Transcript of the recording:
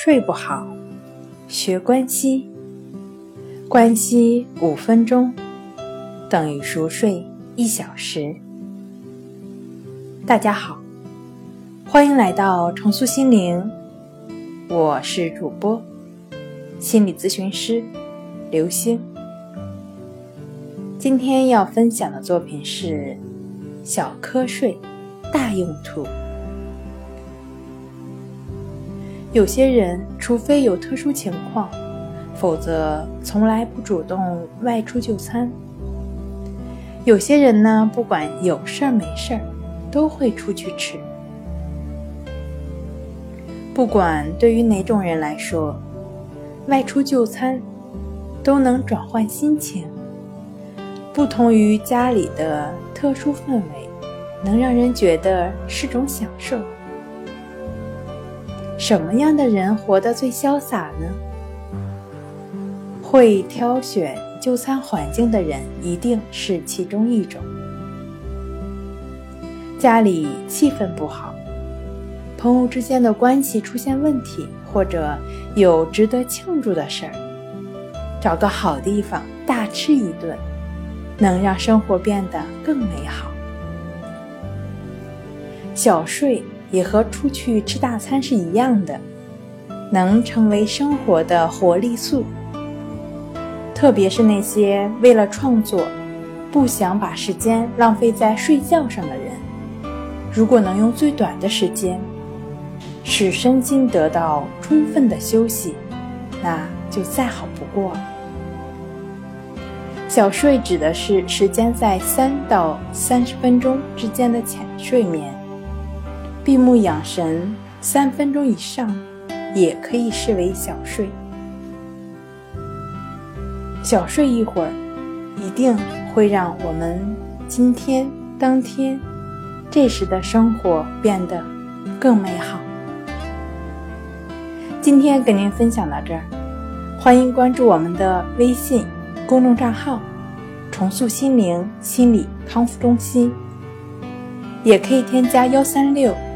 睡不好，学关西。关西五分钟等于熟睡一小时。大家好，欢迎来到重塑心灵，我是主播心理咨询师刘星。今天要分享的作品是小瞌睡大用途。有些人，除非有特殊情况，否则从来不主动外出就餐。有些人呢，不管有事儿没事儿，都会出去吃。不管对于哪种人来说，外出就餐都能转换心情，不同于家里的特殊氛围，能让人觉得是种享受。什么样的人活得最潇洒呢？会挑选就餐环境的人一定是其中一种。家里气氛不好，朋友之间的关系出现问题，或者有值得庆祝的事儿，找个好地方大吃一顿，能让生活变得更美好。小睡。也和出去吃大餐是一样的，能成为生活的活力素。特别是那些为了创作，不想把时间浪费在睡觉上的人，如果能用最短的时间，使身心得到充分的休息，那就再好不过了。小睡指的是时间在三到三十分钟之间的浅睡眠。闭目养神三分钟以上，也可以视为小睡。小睡一会儿，一定会让我们今天当天这时的生活变得更美好。今天跟您分享到这儿，欢迎关注我们的微信公众账号“重塑心灵心理康复中心”，也可以添加幺三六。